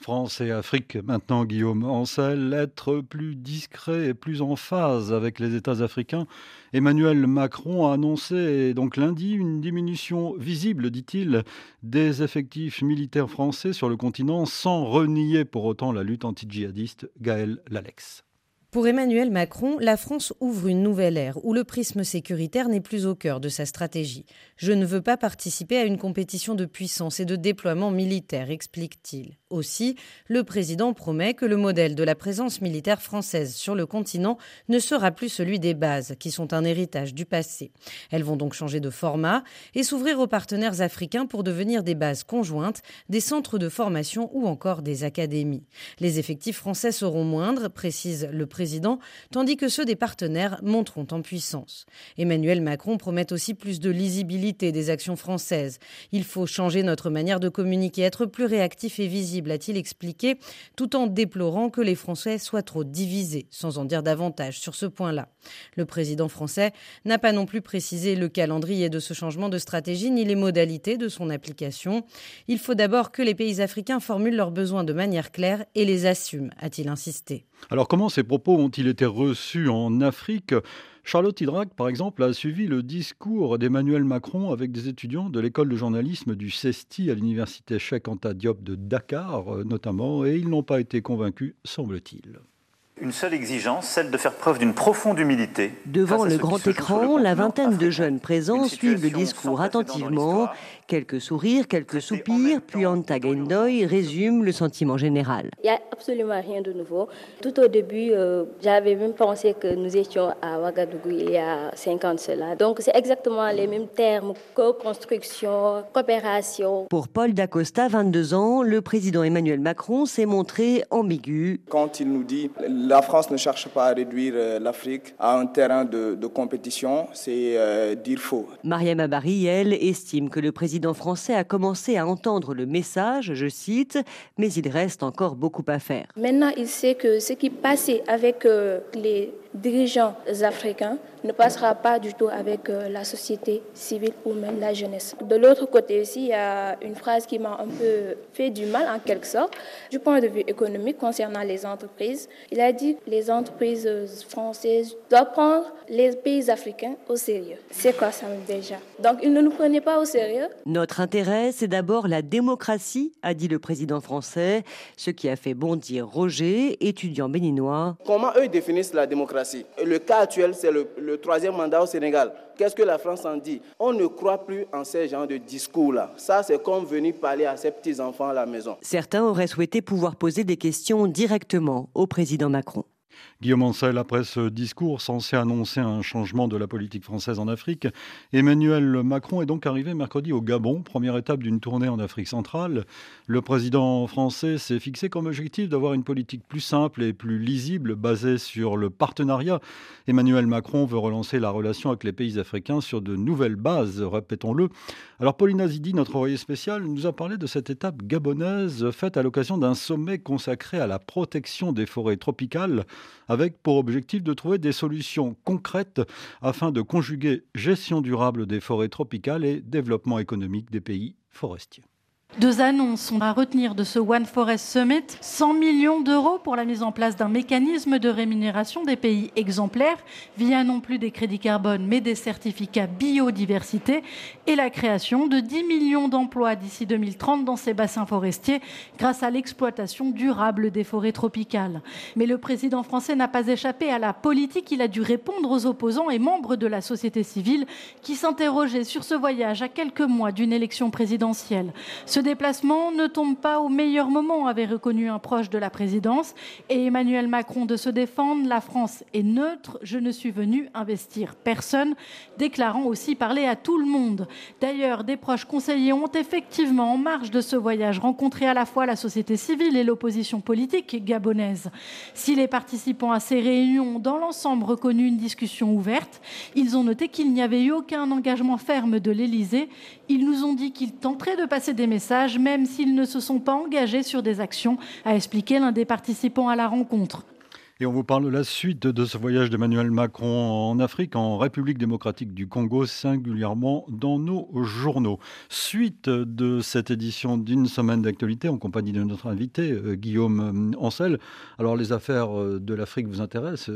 France et Afrique, maintenant Guillaume Ancel, être plus discret et plus en phase avec les États africains. Emmanuel Macron a annoncé donc lundi une diminution visible, dit-il, des effectifs militaires français sur le continent sans renier pour autant la lutte anti-djihadiste. Gaël Lalex. Pour Emmanuel Macron, la France ouvre une nouvelle ère où le prisme sécuritaire n'est plus au cœur de sa stratégie. Je ne veux pas participer à une compétition de puissance et de déploiement militaire, explique-t-il. Aussi, le président promet que le modèle de la présence militaire française sur le continent ne sera plus celui des bases, qui sont un héritage du passé. Elles vont donc changer de format et s'ouvrir aux partenaires africains pour devenir des bases conjointes, des centres de formation ou encore des académies. Les effectifs français seront moindres, précise le président, tandis que ceux des partenaires monteront en puissance. Emmanuel Macron promet aussi plus de lisibilité des actions françaises. Il faut changer notre manière de communiquer, être plus réactif et visible, a-t-il expliqué, tout en déplorant que les Français soient trop divisés, sans en dire davantage sur ce point-là. Le président français n'a pas non plus précisé le calendrier de ce changement de stratégie ni les modalités de son application. Il faut d'abord que les pays africains formulent leurs besoins de manière claire et les assument, a-t-il insisté. Alors comment ces propos ont-ils été reçus en Afrique? Charlotte Hydrac, par exemple, a suivi le discours d'Emmanuel Macron avec des étudiants de l'école de journalisme du CESTI à l'université Cheikh Anta Diop de Dakar, euh, notamment, et ils n'ont pas été convaincus, semble-t-il une seule exigence, celle de faire preuve d'une profonde humilité. Devant le grand écran, la vingtaine de jeunes présents suivent le discours attentivement. Quelques sourires, quelques soupirs, puis Anta Gendoy résume le sentiment général. Il n'y a absolument rien de nouveau. Tout au début, euh, j'avais même pensé que nous étions à Ouagadougou il y a 50 ans cela. Donc c'est exactement les mêmes termes, co-construction, coopération. Pour Paul Dacosta, 22 ans, le président Emmanuel Macron s'est montré ambigu. Quand il nous dit la France ne cherche pas à réduire euh, l'Afrique à un terrain de, compétition, c'est euh, dire faux. Mariam Abari, elle, estime que le président français a commencé à entendre le message, je cite, mais il reste encore beaucoup à faire. Maintenant, il sait que ce qui passait avec euh, les dirigeants africains ne passera pas du tout avec euh, la société civile ou même la jeunesse. De l'autre côté aussi, il y a une phrase qui m'a un peu fait du mal en quelque sorte, du point de vue économique concernant les entreprises. Il a dit que les entreprises françaises doivent prendre les pays africains au sérieux. C'est quoi ça déjà? Donc ils ne nous prenaient pas au sérieux? Notre intérêt, c'est d'abord la démocratie, a dit le président français, ce qui a fait bondir Roger, étudiant béninois. Comment eux définissent la démocratie? Le cas actuel, c'est le, le troisième mandat au Sénégal. Qu'est-ce que la France en dit? On ne croit plus en ces genres de discours-là. Ça, c'est comme venir parler à ses petits-enfants à la maison. Certains auraient souhaité pouvoir poser des questions directement au président Macron. Guillaume Ancel, après ce discours censé annoncer un changement de la politique française en Afrique, Emmanuel Macron est donc arrivé mercredi au Gabon, première étape d'une tournée en Afrique centrale. Le président français s'est fixé comme objectif d'avoir une politique plus simple et plus lisible, basée sur le partenariat. Emmanuel Macron veut relancer la relation avec les pays africains sur de nouvelles bases, répétons-le. Alors Paulina Zidi, notre envoyé spécial, nous a parlé de cette étape gabonaise faite à l'occasion d'un sommet consacré à la protection des forêts tropicales avec pour objectif de trouver des solutions concrètes afin de conjuguer gestion durable des forêts tropicales et développement économique des pays forestiers. Deux annonces sont à retenir de ce One Forest Summit 100 millions d'euros pour la mise en place d'un mécanisme de rémunération des pays exemplaires via non plus des crédits carbone mais des certificats biodiversité et la création de 10 millions d'emplois d'ici 2030 dans ces bassins forestiers grâce à l'exploitation durable des forêts tropicales. Mais le président français n'a pas échappé à la politique, il a dû répondre aux opposants et membres de la société civile qui s'interrogeaient sur ce voyage à quelques mois d'une élection présidentielle. Déplacement ne tombe pas au meilleur moment, avait reconnu un proche de la présidence. Et Emmanuel Macron de se défendre, la France est neutre, je ne suis venu investir personne, déclarant aussi parler à tout le monde. D'ailleurs, des proches conseillers ont effectivement, en marge de ce voyage, rencontré à la fois la société civile et l'opposition politique gabonaise. Si les participants à ces réunions ont dans l'ensemble reconnu une discussion ouverte, ils ont noté qu'il n'y avait eu aucun engagement ferme de l'Élysée. Ils nous ont dit qu'ils tenteraient de passer des messages même s'ils ne se sont pas engagés sur des actions, a expliqué l'un des participants à la rencontre. Et on vous parle de la suite de ce voyage d'Emmanuel Macron en Afrique, en République démocratique du Congo, singulièrement dans nos journaux. Suite de cette édition d'une semaine d'actualité en compagnie de notre invité, euh, Guillaume euh, Ancel. Alors les affaires euh, de l'Afrique vous intéressent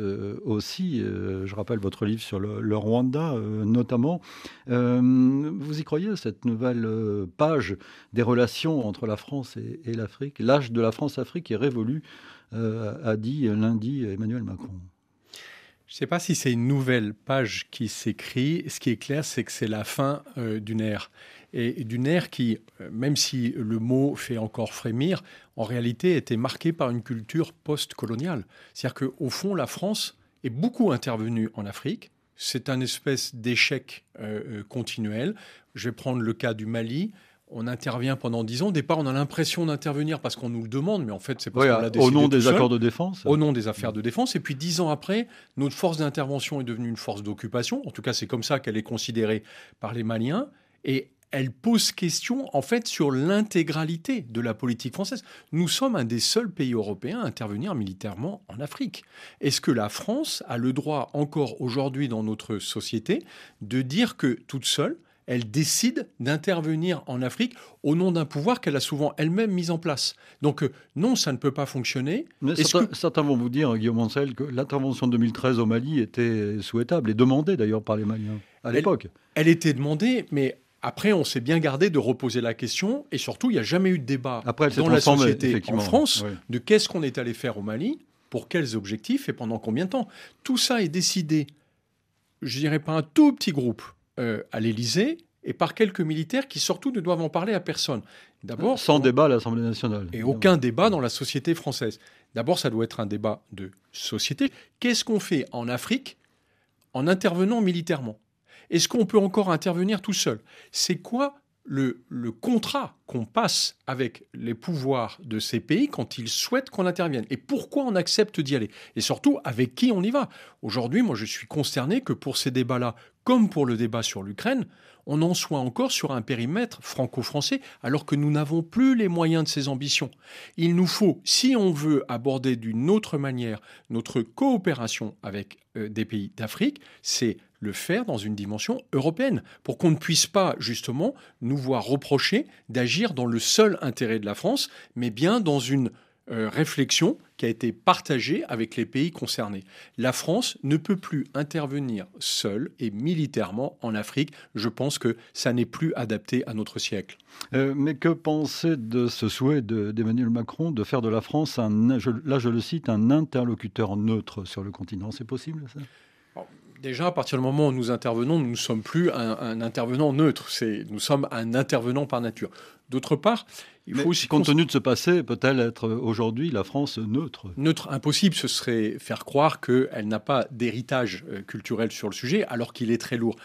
aussi. Je rappelle votre livre sur le, Rwanda notamment. Vous y croyez, cette nouvelle page des relations entre la France et, l'Afrique? L'âge de la France-Afrique est révolu a dit lundi Emmanuel Macron. Je ne sais pas si c'est une nouvelle page qui s'écrit. Ce qui est clair, c'est que c'est la fin euh, d'une ère. Et, d'une ère qui, euh, même si le mot fait encore frémir, en réalité était marquée par une culture post-coloniale. C'est-à-dire qu'au fond, la France est beaucoup intervenue en Afrique. C'est un espèce d'échec continuel. Je vais prendre le cas du Mali on intervient pendant dix ans. Au départ, on a l'impression d'intervenir parce qu'on nous le demande, mais en fait, c'est parce qu'on l'a décidé. Au nom des accords de défense Au nom des affaires de défense. Et puis, dix ans après, notre force d'intervention est devenue une force d'occupation. En tout cas, c'est comme ça qu'elle est considérée par les Maliens. Et elle pose question, en fait, sur l'intégralité de la politique française. Nous sommes un des seuls pays européens à intervenir militairement en Afrique. Est-ce que la France a le droit, encore aujourd'hui dans notre société, de dire que toute seule, elle décide d'intervenir en Afrique au nom d'un pouvoir qu'elle a souvent elle-même mis en place. Donc euh, non, ça ne peut pas fonctionner. certains, vont vous dire, Guillaume Ancel, que l'intervention de 2013 au Mali était souhaitable et demandée d'ailleurs par les Maliens à l'époque. Elle, était demandée, mais après, on s'est bien gardé de reposer la question, et surtout, il n'y a jamais eu de débat dans la société en France de qu'est-ce qu'on est allé faire au Mali, pour quels objectifs et pendant combien de temps. Tout ça est décidé, je dirais pas un tout petit groupe euh, à l'Élysée et par quelques militaires qui surtout ne doivent en parler à personne. D'abord, sans débat à l'Assemblée nationale. Et aucun débat dans la société française. D'abord, ça doit être un débat de société. Qu'est-ce qu'on fait en Afrique en intervenant militairement? Est-ce qu'on peut encore intervenir tout seul? C'est quoi le, contrat qu'on passe avec les pouvoirs de ces pays quand ils souhaitent qu'on intervienne? Et pourquoi on accepte d'y aller? Et surtout avec qui on y va? Aujourd'hui, moi je suis consterné que pour ces débats-là comme pour le débat sur l'Ukraine, on en soit encore sur un périmètre franco-français, alors que nous n'avons plus les moyens de ces ambitions. Il nous faut, si on veut aborder d'une autre manière notre coopération avec euh, des pays d'Afrique, c'est le faire dans une dimension européenne, pour qu'on ne puisse pas justement nous voir reprocher d'agir dans le seul intérêt de la France, mais bien dans une euh, réflexion qui a été partagée avec les pays concernés. La France ne peut plus intervenir seule et militairement en Afrique. Je pense que ça n'est plus adapté à notre siècle. Euh, mais que penser de ce souhait d'Emmanuel Macron de faire de la France, un, là je le cite, un interlocuteur neutre sur le continent? C'est possible ça? Déjà, à partir du moment où nous intervenons, nous ne sommes plus un, intervenant neutre. nous sommes un intervenant par nature. D'autre part, il faut aussi. Compte tenu de ce passé, peut-elle être aujourd'hui la France neutre? Neutre, impossible. Ce serait faire croire qu'elle n'a pas d'héritage euh, culturel sur le sujet, alors qu'il est très lourd.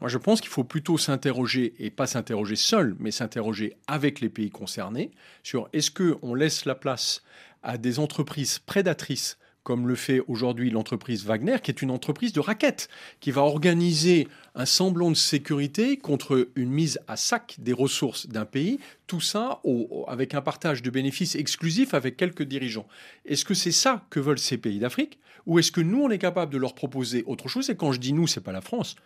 Moi, je pense qu'il faut plutôt s'interroger, et pas s'interroger seul, mais s'interroger avec les pays concernés, sur est-ce qu'on laisse la place à des entreprises prédatrices comme le fait aujourd'hui l'entreprise Wagner, qui est une entreprise de raquettes, qui va organiser un semblant de sécurité contre une mise à sac des ressources d'un pays, tout ça avec un partage de bénéfices exclusif avec quelques dirigeants. Est-ce que c'est ça que veulent ces pays d'Afrique? Ou est-ce que nous, on est capable de leur proposer autre chose? Et quand je dis nous, c'est pas la France,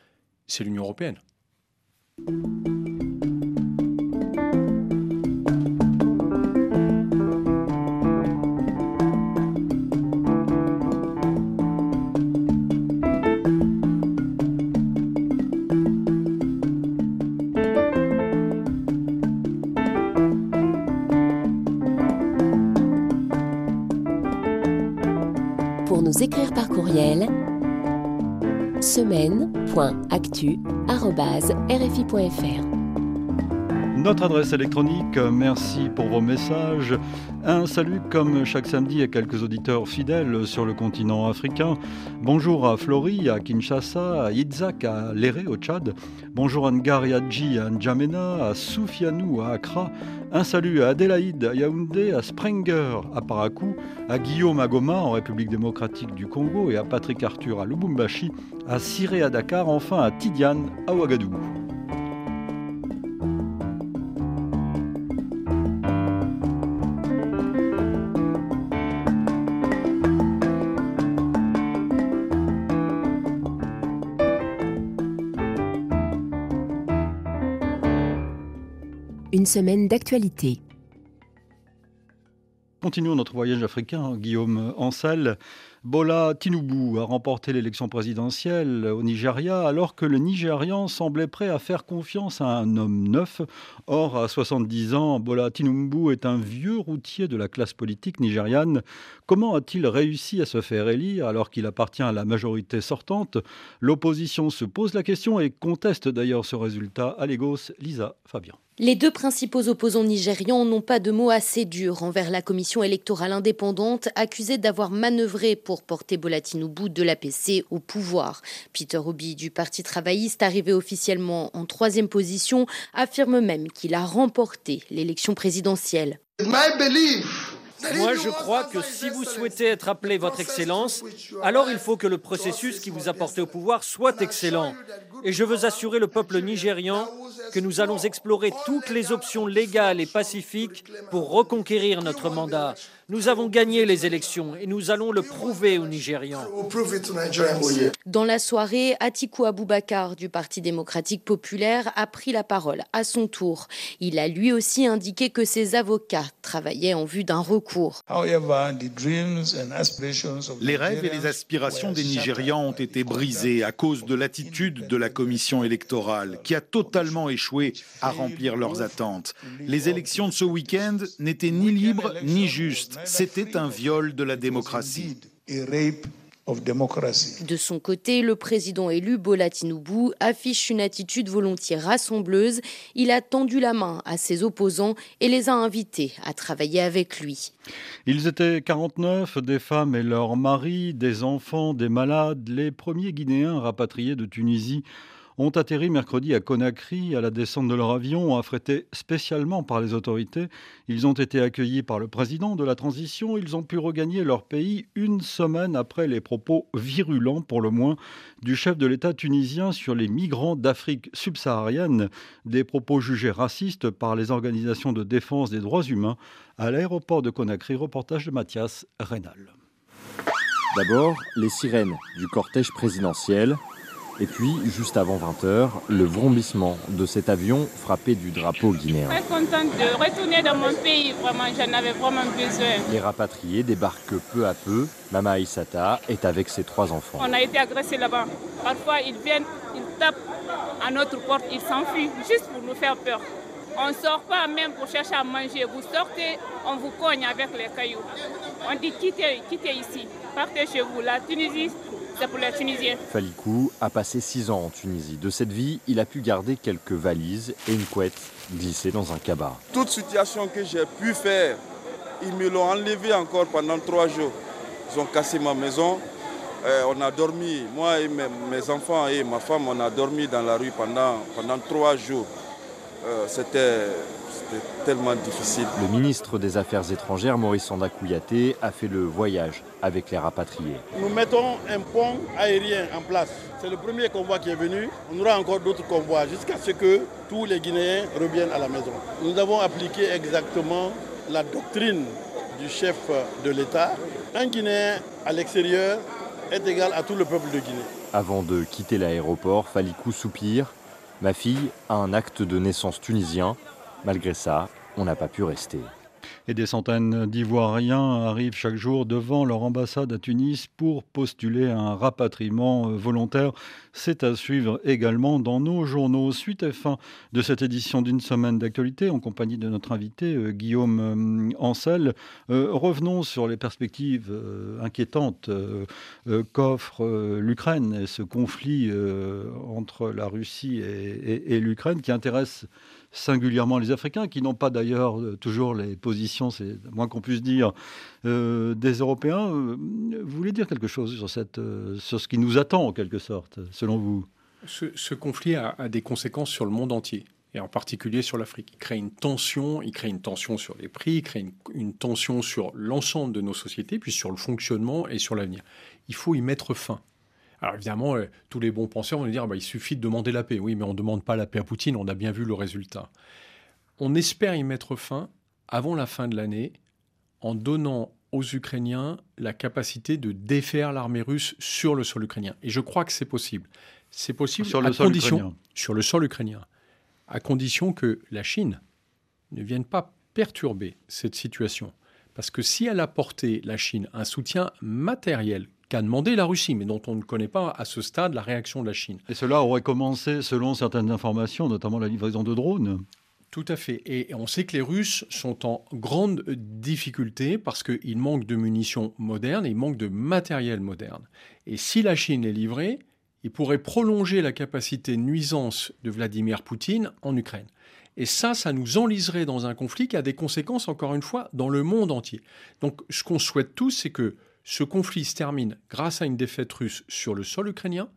c'est l'Union européenne. Écrire par courriel semaine.actu.rfi.fr. Notre adresse électronique, merci pour vos messages. Un salut comme chaque samedi à quelques auditeurs fidèles sur le continent africain. Bonjour à Flori, à Kinshasa, à Itzak, à Léré au Tchad. Bonjour à Ngariadji, à N'Djamena, à Soufianou, à Accra. Un salut à Adélaïde, à Yaoundé, à Sprenger, à Parakou, à Guillaume à Goma en République démocratique du Congo et à Patrick Arthur à Lubumbashi, à Siré à Dakar, enfin à Tidiane à Ouagadougou. Semaine d'actualité. Continuons notre voyage africain, Guillaume Ansel. Bola Tinubu a remporté l'élection présidentielle au Nigeria alors que le Nigérian semblait prêt à faire confiance à un homme neuf. Or, à 70 ans, Bola Tinubu est un vieux routier de la classe politique nigériane. Comment a-t-il réussi à se faire élire alors qu'il appartient à la majorité sortante? L'opposition se pose la question et conteste d'ailleurs ce résultat à. Lisa Fabien. Les deux principaux opposants nigérians n'ont pas de mots assez durs envers la commission électorale indépendante accusée d'avoir manœuvré pour porter Bolatinoubou de l'APC au pouvoir. Peter Obi du Parti travailliste, arrivé officiellement en troisième position, affirme même qu'il a remporté l'élection présidentielle. Moi, je crois que si vous souhaitez être appelé Votre Excellence, alors il faut que le processus qui vous a porté au pouvoir soit excellent. Et je veux assurer le peuple nigérian que nous allons explorer toutes les options légales et pacifiques pour reconquérir notre mandat. Nous avons gagné les élections et nous allons le prouver aux Nigérians. Dans la soirée, Atiku Abubakar du Parti démocratique populaire a pris la parole à son tour. Il a lui aussi indiqué que ses avocats travaillaient en vue d'un recours. Les rêves et les aspirations des Nigérians ont été brisés à cause de l'attitude de la commission électorale qui a totalement échoué à remplir leurs attentes. Les élections de ce week-end n'étaient ni libres ni justes. C'était un viol de la démocratie. De son côté, le président élu Bola Tinubu affiche une attitude volontiers rassembleuse. Il a tendu la main à ses opposants et les a invités à travailler avec lui. Ils étaient 49, des femmes et leurs maris, des enfants, des malades, les premiers Guinéens rapatriés de Tunisie ont atterri mercredi à Conakry à la descente de leur avion, affrété spécialement par les autorités. Ils ont été accueillis par le président de la transition. Ils ont pu regagner leur pays une semaine après les propos virulents, pour le moins, du chef de l'État tunisien sur les migrants d'Afrique subsaharienne, des propos jugés racistes par les organisations de défense des droits humains à l'aéroport de Conakry. Reportage de Mathias Reynal. D'abord, les sirènes du cortège présidentiel et puis, juste avant 20h, le vrombissement de cet avion frappé du drapeau guinéen. Très contente de retourner dans mon pays, vraiment, j'en avais vraiment besoin. Les rapatriés débarquent peu à peu. Mama Isata est avec ses trois enfants. On a été agressés là-bas. Parfois, ils viennent, ils tapent à notre porte, ils s'enfuient, juste pour nous faire peur. On ne sort pas même pour chercher à manger. Vous sortez, on vous cogne avec les cailloux. On dit quittez, quittez ici, partez chez vous. La Tunisie, c'est pour les Tunisiens. Falikou a passé six ans en Tunisie. De cette vie, il a pu garder quelques valises et une couette glissée dans un cabas. Toute situation que j'ai pu faire, ils me l'ont enlevé encore pendant trois jours. Ils ont cassé ma maison. Euh, on a dormi, moi et mes, mes, enfants et ma femme, on a dormi dans la rue pendant, pendant trois jours. Euh, C'était tellement difficile. Le ministre des Affaires étrangères, Maurice Sanda Kouyaté, a fait le voyage avec les rapatriés. Nous mettons un pont aérien en place. C'est le premier convoi qui est venu. On aura encore d'autres convois jusqu'à ce que tous les Guinéens reviennent à la maison. Nous avons appliqué exactement la doctrine du chef de l'État. Un Guinéen à l'extérieur est égal à tout le peuple de Guinée. Avant de quitter l'aéroport, Falikou soupire. Ma fille a un acte de naissance tunisien. Malgré ça, on n'a pas pu rester. Et des centaines d'Ivoiriens arrivent chaque jour devant leur ambassade à Tunis pour postuler un rapatriement volontaire. C'est à suivre également dans nos journaux. Suite et fin de cette édition d'une semaine d'actualité en compagnie de notre invité Guillaume Ancel. Euh, revenons sur les perspectives euh, inquiétantes euh, qu'offre l'Ukraine et ce conflit entre la Russie et l'Ukraine qui intéresse singulièrement les Africains, qui n'ont pas d'ailleurs toujours les positions, c'est moins qu'on puisse dire, euh, des Européens. Vous voulez dire quelque chose sur, cette, sur ce qui nous attend en quelque sorte, selon vous? Ce, conflit a, des conséquences sur le monde entier. Et en particulier sur l'Afrique. Il crée une tension, il crée une tension sur les prix, il crée une tension sur l'ensemble de nos sociétés, puis sur le fonctionnement et sur l'avenir. Il faut y mettre fin. Alors évidemment, euh, tous les bons penseurs vont nous dire bah, il suffit de demander la paix. Oui, mais on ne demande pas la paix à Poutine, on a bien vu le résultat. On espère y mettre fin avant la fin de l'année en donnant aux Ukrainiens la capacité de défaire l'armée russe sur le sol ukrainien. Et je crois que c'est possible. C'est possible sur le à sol condition, ukrainien. sur le sol ukrainien, à condition que la Chine ne vienne pas perturber cette situation. Parce que si elle apportait, la Chine, un soutien matériel qu'a demandé la Russie, mais dont on ne connaît pas à ce stade la réaction de la Chine. Et cela aurait commencé, selon certaines informations, notamment la livraison de drones tout à fait. Et on sait que les Russes sont en grande difficulté parce qu'ils manquent de munitions modernes et ils manquent de matériel moderne. Et si la Chine est livrée, il pourrait prolonger la capacité nuisance de Vladimir Poutine en Ukraine. Et ça, ça nous enliserait dans un conflit qui a des conséquences, encore une fois, dans le monde entier. Donc ce qu'on souhaite tous, c'est que ce conflit se termine grâce à une défaite russe sur le sol ukrainien.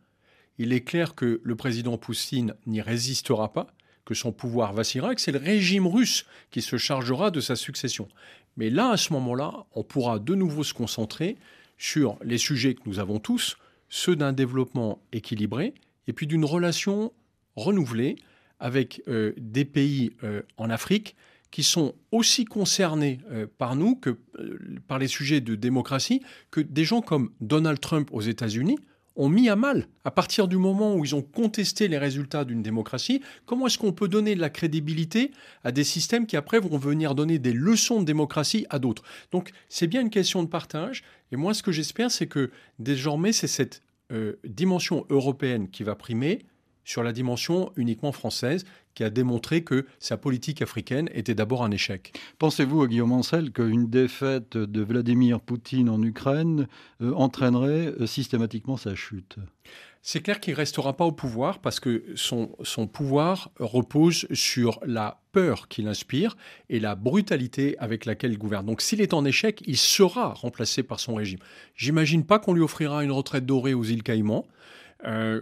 Il est clair que le président Poutine n'y résistera pas, que son pouvoir vacillera, que c'est le régime russe qui se chargera de sa succession. Mais là, à ce moment-là, on pourra de nouveau se concentrer sur les sujets que nous avons tous, ceux d'un développement équilibré et puis d'une relation renouvelée avec euh, des pays euh, en Afrique qui sont aussi concernés euh, par nous que euh, par les sujets de démocratie que des gens comme Donald Trump aux États-Unis ont mis à mal à partir du moment où ils ont contesté les résultats d'une démocratie. Comment est-ce qu'on peut donner de la crédibilité à des systèmes qui après vont venir donner des leçons de démocratie à d'autres? Donc c'est bien une question de partage. Et moi ce que j'espère c'est que désormais c'est cette euh, dimension européenne qui va primer sur la dimension uniquement française, qui a démontré que sa politique africaine était d'abord un échec. Pensez-vous, Guillaume Ancel, qu'une défaite de Vladimir Poutine en Ukraine euh, entraînerait euh, systématiquement sa chute? C'est clair qu'il ne restera pas au pouvoir parce que son, son pouvoir repose sur la peur qu'il inspire et la brutalité avec laquelle il gouverne. Donc s'il est en échec, il sera remplacé par son régime. J'imagine pas qu'on lui offrira une retraite dorée aux îles Caïmans. Euh,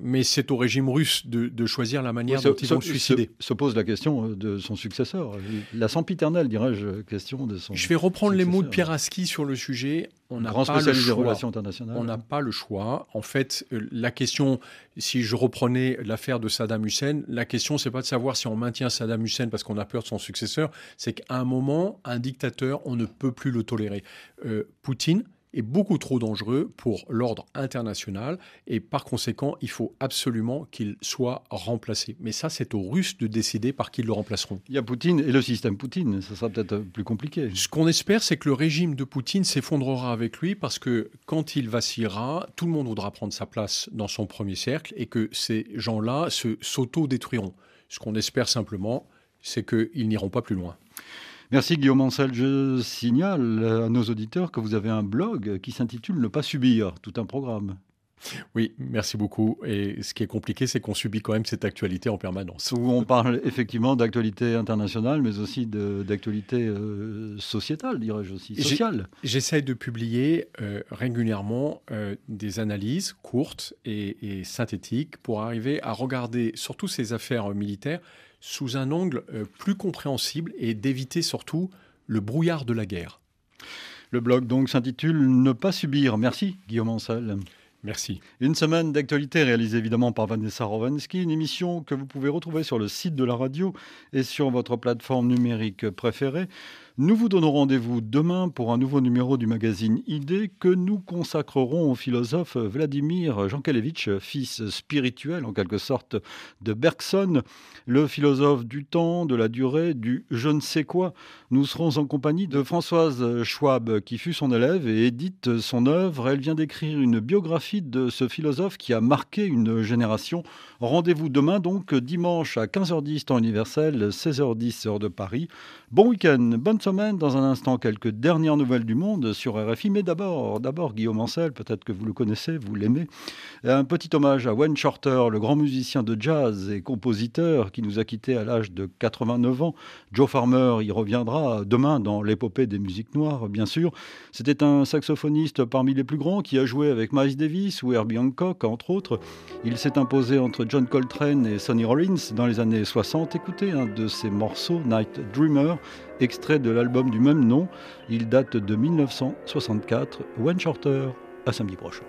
mais c'est au régime russe de, choisir la manière dont ils vont se suicider. Se, pose la question euh, de son successeur, la sempiternelle, dirais-je, question de son. Je vais reprendre les mots de Pierre Aski sur le sujet. On n'a pas le choix. relations internationales. On n'a pas le choix. En fait, euh, la question, si je reprenais l'affaire de Saddam Hussein, la question c'est pas de savoir si on maintient Saddam Hussein parce qu'on a peur de son successeur, c'est qu'à un moment, un dictateur, on ne peut plus le tolérer. Poutine est beaucoup trop dangereux pour l'ordre international et par conséquent, il faut absolument qu'il soit remplacé. Mais ça, c'est aux Russes de décider par qui ils le remplaceront. Il y a Poutine et le système Poutine, ça sera peut-être plus compliqué. Ce qu'on espère, c'est que le régime de Poutine s'effondrera avec lui parce que quand il vacillera, tout le monde voudra prendre sa place dans son premier cercle et que ces gens-là se s'auto-détruiront. Ce qu'on espère simplement, c'est qu'ils n'iront pas plus loin. Merci Guillaume Ancel. Je signale à nos auditeurs que vous avez un blog qui s'intitule Ne pas subir, tout un programme. Oui, merci beaucoup. Et ce qui est compliqué, c'est qu'on subit quand même cette actualité en permanence. Où on parle effectivement d'actualité internationale, mais aussi d'actualité euh, sociétale, dirais-je aussi, sociale. J'essaie de publier euh, régulièrement euh, des analyses courtes et, et, synthétiques pour arriver à regarder surtout ces affaires militaires sous un angle euh, plus compréhensible et d'éviter surtout le brouillard de la guerre. Le blog donc s'intitule Ne pas subir. Merci Guillaume Ansel. Merci. Une semaine d'actualité réalisée évidemment par Vanessa Rovansky, une émission que vous pouvez retrouver sur le site de la radio et sur votre plateforme numérique préférée. Nous vous donnons rendez-vous demain pour un nouveau numéro du magazine Idées que nous consacrerons au philosophe Vladimir Jankelevitch, fils spirituel en quelque sorte de Bergson, le philosophe du temps, de la durée, du je ne sais quoi. Nous serons en compagnie de Françoise Schwab qui fut son élève et édite son œuvre. Elle vient d'écrire une biographie de ce philosophe qui a marqué une génération. Rendez-vous demain donc dimanche à 15h10 temps universel, 16h10 heure de Paris. Bon week-end, bonne Dans un instant, quelques dernières nouvelles du monde sur RFI. Mais d'abord, d'abord Guillaume Ancel, peut-être que vous le connaissez, vous l'aimez. Un petit hommage à Wayne Shorter, le grand musicien de jazz et compositeur qui nous a quittés à l'âge de 89 ans. Joe Farmer y reviendra demain dans l'épopée des musiques noires, bien sûr. C'était un saxophoniste parmi les plus grands qui a joué avec Miles Davis ou Herbie Hancock, entre autres. Il s'est imposé entre John Coltrane et Sonny Rollins dans les années 60. Écoutez un de ses morceaux, Night Dreamer extrait de l'album du même nom. Il date de 1964. One Shorter, à samedi prochain.